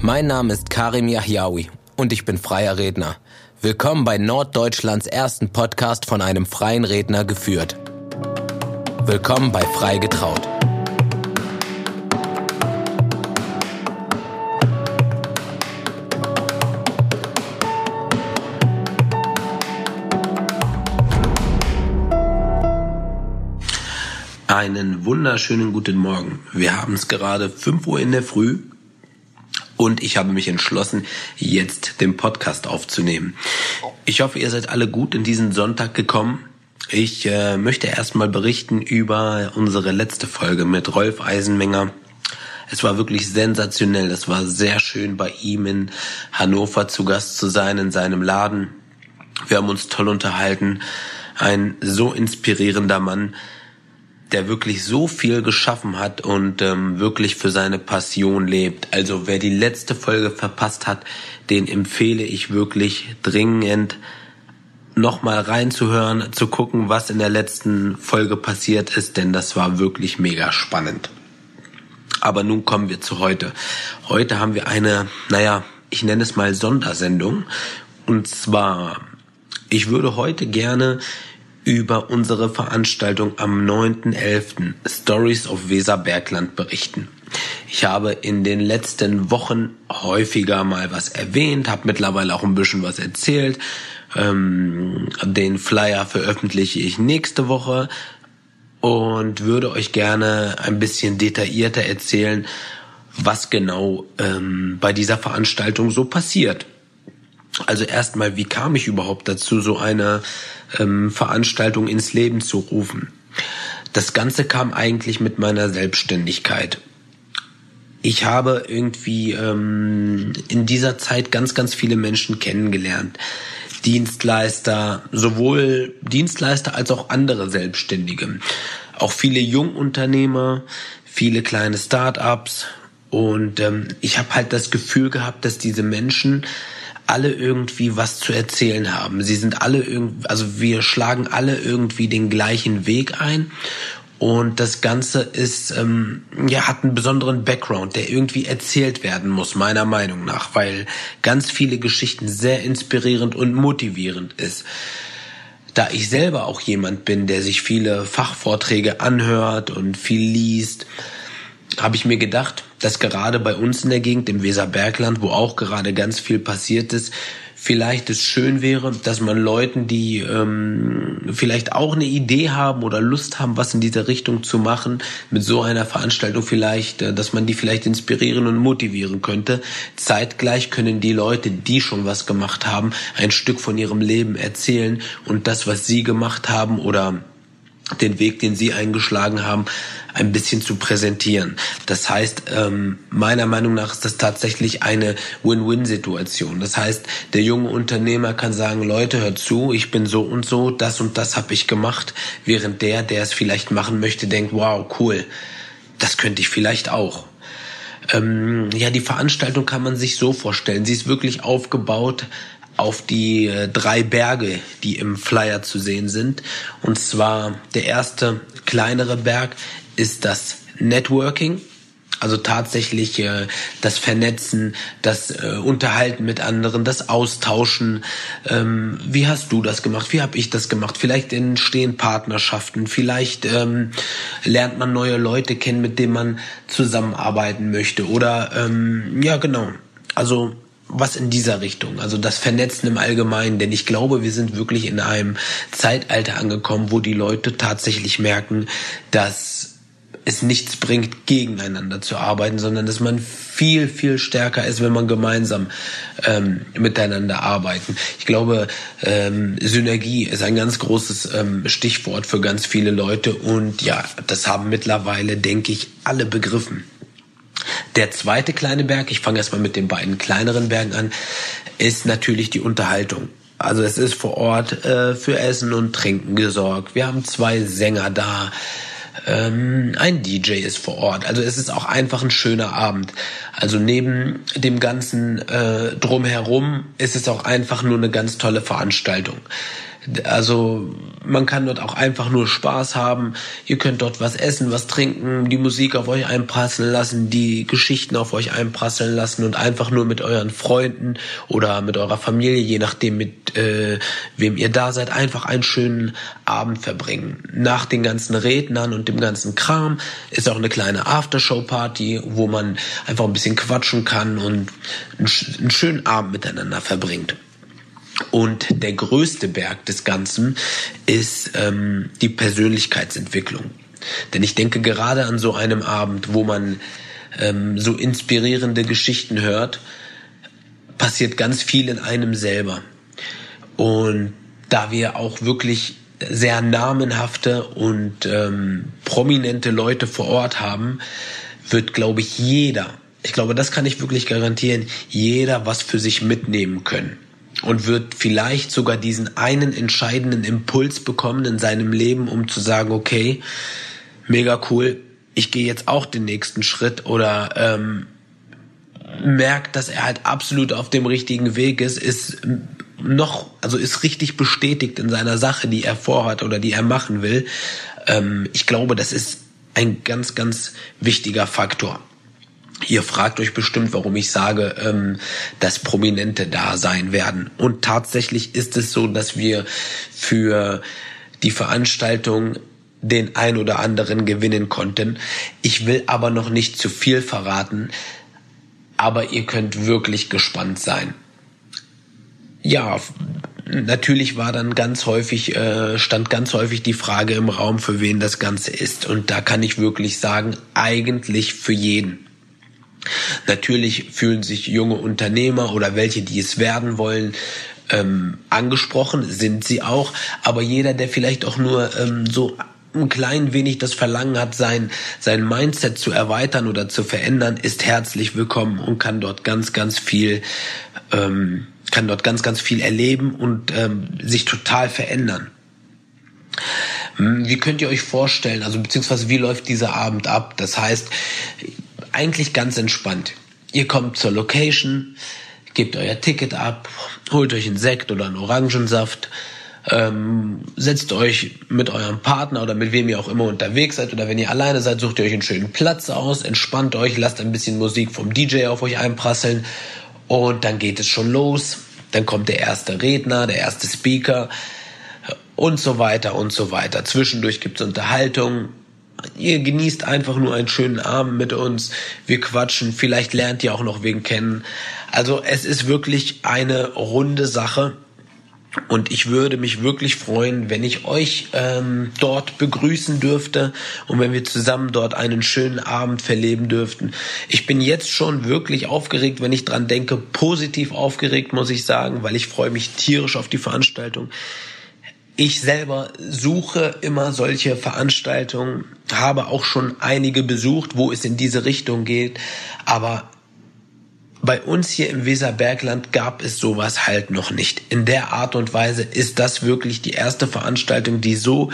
Mein Name ist Karim Yahyaoui und ich bin freier Redner. Willkommen bei Norddeutschlands ersten Podcast von einem freien Redner geführt. Willkommen bei Frei getraut. Einen wunderschönen guten Morgen. Wir haben es gerade 5 Uhr in der Früh und ich habe mich entschlossen, jetzt den Podcast aufzunehmen. Ich hoffe, ihr seid alle gut in diesen Sonntag gekommen. Ich äh, möchte erstmal berichten über unsere letzte Folge mit Rolf Eisenmenger. Es war wirklich sensationell. Es war sehr schön, bei ihm in Hannover zu Gast zu sein, in seinem Laden. Wir haben uns toll unterhalten. Ein so inspirierender Mann der wirklich so viel geschaffen hat und ähm, wirklich für seine Passion lebt. Also wer die letzte Folge verpasst hat, den empfehle ich wirklich dringend nochmal reinzuhören, zu gucken, was in der letzten Folge passiert ist, denn das war wirklich mega spannend. Aber nun kommen wir zu heute. Heute haben wir eine, naja, ich nenne es mal Sondersendung. Und zwar, ich würde heute gerne über unsere Veranstaltung am 9.11. Stories of Weserbergland berichten. Ich habe in den letzten Wochen häufiger mal was erwähnt, habe mittlerweile auch ein bisschen was erzählt. Ähm, den Flyer veröffentliche ich nächste Woche und würde euch gerne ein bisschen detaillierter erzählen, was genau ähm, bei dieser Veranstaltung so passiert. Also erstmal, wie kam ich überhaupt dazu, so eine ähm, Veranstaltung ins Leben zu rufen? Das Ganze kam eigentlich mit meiner Selbstständigkeit. Ich habe irgendwie ähm, in dieser Zeit ganz, ganz viele Menschen kennengelernt. Dienstleister, sowohl Dienstleister als auch andere Selbstständige. Auch viele Jungunternehmer, viele kleine Start-ups. Und ähm, ich habe halt das Gefühl gehabt, dass diese Menschen alle irgendwie was zu erzählen haben. Sie sind alle irgendwie, also wir schlagen alle irgendwie den gleichen Weg ein. Und das Ganze ist, ähm, ja, hat einen besonderen Background, der irgendwie erzählt werden muss, meiner Meinung nach, weil ganz viele Geschichten sehr inspirierend und motivierend ist. Da ich selber auch jemand bin, der sich viele Fachvorträge anhört und viel liest, habe ich mir gedacht, dass gerade bei uns in der Gegend, im Weserbergland, wo auch gerade ganz viel passiert ist, vielleicht es schön wäre, dass man Leuten, die ähm, vielleicht auch eine Idee haben oder Lust haben, was in dieser Richtung zu machen, mit so einer Veranstaltung vielleicht, äh, dass man die vielleicht inspirieren und motivieren könnte. Zeitgleich können die Leute, die schon was gemacht haben, ein Stück von ihrem Leben erzählen und das, was sie gemacht haben oder den Weg, den Sie eingeschlagen haben, ein bisschen zu präsentieren. Das heißt, ähm, meiner Meinung nach ist das tatsächlich eine Win-Win-Situation. Das heißt, der junge Unternehmer kann sagen, Leute, hört zu, ich bin so und so, das und das habe ich gemacht, während der, der es vielleicht machen möchte, denkt, wow, cool, das könnte ich vielleicht auch. Ähm, ja, die Veranstaltung kann man sich so vorstellen. Sie ist wirklich aufgebaut auf die äh, drei Berge, die im Flyer zu sehen sind. Und zwar der erste kleinere Berg ist das Networking. Also tatsächlich äh, das Vernetzen, das äh, Unterhalten mit anderen, das Austauschen. Ähm, wie hast du das gemacht? Wie habe ich das gemacht? Vielleicht entstehen Partnerschaften, vielleicht ähm, lernt man neue Leute kennen, mit denen man zusammenarbeiten möchte. Oder ähm, ja, genau. Also was in dieser Richtung, also das Vernetzen im Allgemeinen, denn ich glaube, wir sind wirklich in einem Zeitalter angekommen, wo die Leute tatsächlich merken, dass es nichts bringt, gegeneinander zu arbeiten, sondern dass man viel, viel stärker ist, wenn man gemeinsam ähm, miteinander arbeiten. Ich glaube, ähm, Synergie ist ein ganz großes ähm, Stichwort für ganz viele Leute und ja, das haben mittlerweile, denke ich, alle begriffen. Der zweite kleine Berg, ich fange erstmal mit den beiden kleineren Bergen an, ist natürlich die Unterhaltung. Also es ist vor Ort äh, für Essen und Trinken gesorgt. Wir haben zwei Sänger da. Ähm, ein DJ ist vor Ort. Also es ist auch einfach ein schöner Abend. Also neben dem ganzen äh, drumherum ist es auch einfach nur eine ganz tolle Veranstaltung. Also man kann dort auch einfach nur Spaß haben. Ihr könnt dort was essen, was trinken, die Musik auf euch einprasseln lassen, die Geschichten auf euch einprasseln lassen und einfach nur mit euren Freunden oder mit eurer Familie, je nachdem mit äh, wem ihr da seid, einfach einen schönen Abend verbringen. Nach den ganzen Rednern und dem ganzen Kram ist auch eine kleine Aftershow-Party, wo man einfach ein bisschen quatschen kann und einen schönen Abend miteinander verbringt. Und der größte Berg des Ganzen ist ähm, die Persönlichkeitsentwicklung. Denn ich denke gerade an so einem Abend, wo man ähm, so inspirierende Geschichten hört, passiert ganz viel in einem selber. Und da wir auch wirklich sehr namenhafte und ähm, prominente Leute vor Ort haben, wird, glaube ich, jeder, ich glaube, das kann ich wirklich garantieren, jeder was für sich mitnehmen können und wird vielleicht sogar diesen einen entscheidenden Impuls bekommen in seinem Leben, um zu sagen, okay, mega cool, ich gehe jetzt auch den nächsten Schritt oder ähm, merkt, dass er halt absolut auf dem richtigen Weg ist, ist noch, also ist richtig bestätigt in seiner Sache, die er vorhat oder die er machen will. Ähm, ich glaube, das ist ein ganz, ganz wichtiger Faktor. Ihr fragt euch bestimmt, warum ich sage, ähm, dass Prominente da sein werden. Und tatsächlich ist es so, dass wir für die Veranstaltung den ein oder anderen gewinnen konnten. Ich will aber noch nicht zu viel verraten, aber ihr könnt wirklich gespannt sein. Ja, natürlich war dann ganz häufig, äh, stand ganz häufig die Frage im Raum, für wen das Ganze ist. Und da kann ich wirklich sagen, eigentlich für jeden. Natürlich fühlen sich junge Unternehmer oder welche, die es werden wollen, ähm, angesprochen, sind sie auch. Aber jeder, der vielleicht auch nur ähm, so ein klein wenig das Verlangen hat, sein, sein Mindset zu erweitern oder zu verändern, ist herzlich willkommen und kann dort ganz, ganz viel, ähm, kann dort ganz, ganz viel erleben und ähm, sich total verändern. Hm, wie könnt ihr euch vorstellen, also beziehungsweise wie läuft dieser Abend ab? Das heißt, eigentlich ganz entspannt. Ihr kommt zur Location, gebt euer Ticket ab, holt euch einen Sekt oder einen Orangensaft, ähm, setzt euch mit eurem Partner oder mit wem ihr auch immer unterwegs seid oder wenn ihr alleine seid, sucht ihr euch einen schönen Platz aus, entspannt euch, lasst ein bisschen Musik vom DJ auf euch einprasseln und dann geht es schon los. Dann kommt der erste Redner, der erste Speaker und so weiter und so weiter. Zwischendurch gibt's Unterhaltung, ihr genießt einfach nur einen schönen Abend mit uns. Wir quatschen. Vielleicht lernt ihr auch noch wen kennen. Also es ist wirklich eine runde Sache. Und ich würde mich wirklich freuen, wenn ich euch ähm, dort begrüßen dürfte und wenn wir zusammen dort einen schönen Abend verleben dürften. Ich bin jetzt schon wirklich aufgeregt, wenn ich dran denke, positiv aufgeregt, muss ich sagen, weil ich freue mich tierisch auf die Veranstaltung. Ich selber suche immer solche Veranstaltungen, habe auch schon einige besucht, wo es in diese Richtung geht, aber bei uns hier im Weserbergland gab es sowas halt noch nicht. In der Art und Weise ist das wirklich die erste Veranstaltung, die so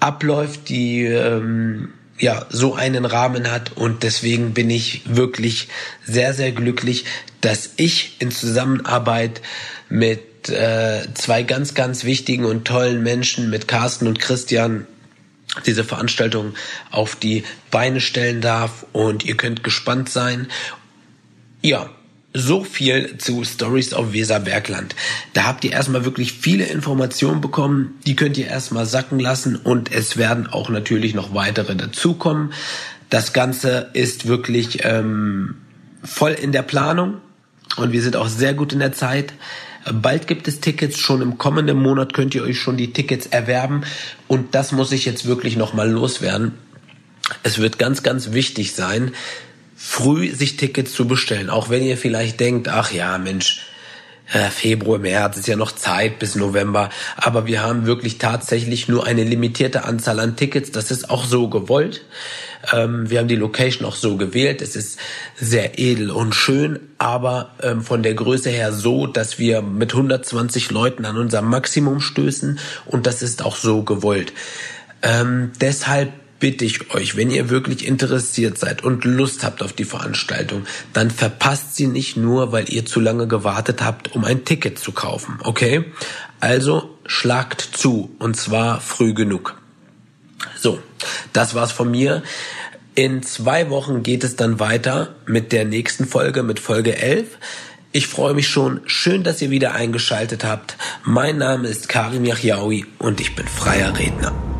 abläuft, die ähm, ja so einen Rahmen hat und deswegen bin ich wirklich sehr sehr glücklich, dass ich in Zusammenarbeit mit äh, zwei ganz, ganz wichtigen und tollen Menschen, mit Carsten und Christian, diese Veranstaltung auf die Beine stellen darf und ihr könnt gespannt sein. Ja, so viel zu Stories auf Weserbergland. Da habt ihr erstmal wirklich viele Informationen bekommen, die könnt ihr erstmal sacken lassen und es werden auch natürlich noch weitere dazukommen. Das Ganze ist wirklich ähm, voll in der Planung und wir sind auch sehr gut in der Zeit. Bald gibt es Tickets, schon im kommenden Monat könnt ihr euch schon die Tickets erwerben. Und das muss ich jetzt wirklich nochmal loswerden. Es wird ganz, ganz wichtig sein, früh sich Tickets zu bestellen, auch wenn ihr vielleicht denkt, ach ja, Mensch, Februar, März ist ja noch Zeit bis November, aber wir haben wirklich tatsächlich nur eine limitierte Anzahl an Tickets. Das ist auch so gewollt. Ähm, wir haben die Location auch so gewählt. Es ist sehr edel und schön, aber ähm, von der Größe her so, dass wir mit 120 Leuten an unser Maximum stößen und das ist auch so gewollt. Ähm, deshalb bitte ich euch, wenn ihr wirklich interessiert seid und Lust habt auf die Veranstaltung, dann verpasst sie nicht nur, weil ihr zu lange gewartet habt, um ein Ticket zu kaufen. Okay? Also schlagt zu und zwar früh genug. So, das war's von mir. In zwei Wochen geht es dann weiter mit der nächsten Folge, mit Folge 11. Ich freue mich schon. Schön, dass ihr wieder eingeschaltet habt. Mein Name ist Karim Yachiaoui und ich bin freier Redner.